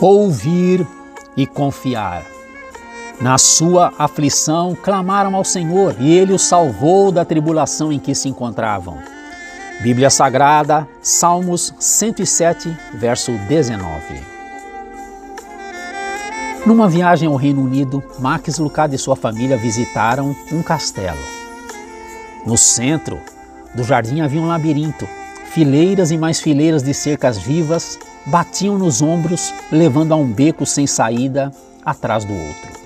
ouvir e confiar. Na sua aflição, clamaram ao Senhor e ele os salvou da tribulação em que se encontravam. Bíblia Sagrada, Salmos 107, verso 19. Numa viagem ao Reino Unido, Max Lucado e sua família visitaram um castelo. No centro do jardim havia um labirinto. Fileiras e mais fileiras de cercas vivas batiam nos ombros, levando a um beco sem saída atrás do outro.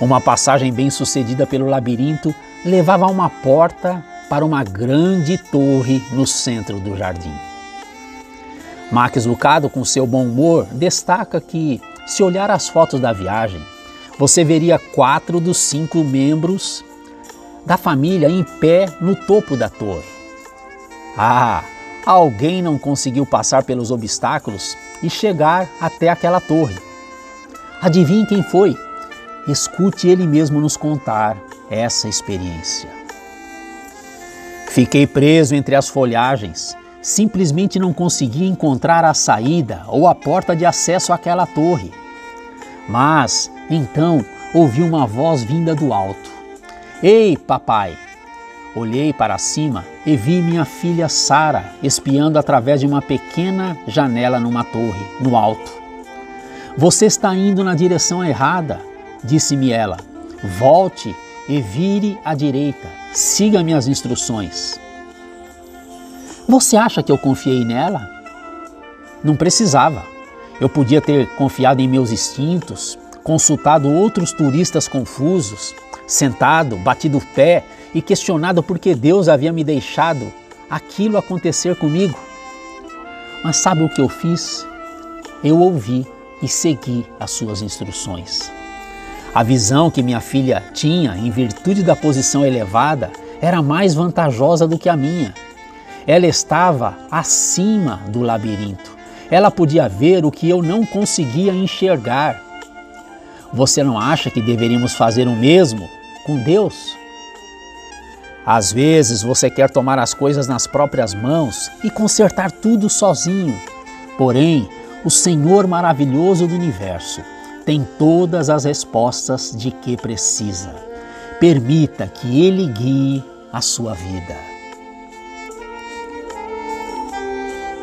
Uma passagem bem sucedida pelo labirinto levava a uma porta para uma grande torre no centro do jardim. Max Lucado, com seu bom humor, destaca que, se olhar as fotos da viagem, você veria quatro dos cinco membros da família em pé no topo da torre. Ah, alguém não conseguiu passar pelos obstáculos e chegar até aquela torre. Adivinhe quem foi? Escute ele mesmo nos contar essa experiência. Fiquei preso entre as folhagens, simplesmente não conseguia encontrar a saída ou a porta de acesso àquela torre. Mas então ouvi uma voz vinda do alto. Ei, papai! Olhei para cima e vi minha filha Sara espiando através de uma pequena janela numa torre, no alto. Você está indo na direção errada, disse-me ela. Volte e vire à direita. Siga minhas instruções. Você acha que eu confiei nela? Não precisava. Eu podia ter confiado em meus instintos, consultado outros turistas confusos, sentado, batido o pé e questionado por que Deus havia me deixado aquilo acontecer comigo. Mas sabe o que eu fiz? Eu ouvi e segui as suas instruções. A visão que minha filha tinha, em virtude da posição elevada, era mais vantajosa do que a minha. Ela estava acima do labirinto. Ela podia ver o que eu não conseguia enxergar. Você não acha que deveríamos fazer o mesmo com Deus? Às vezes você quer tomar as coisas nas próprias mãos e consertar tudo sozinho. Porém, o Senhor maravilhoso do universo tem todas as respostas de que precisa. Permita que Ele guie a sua vida.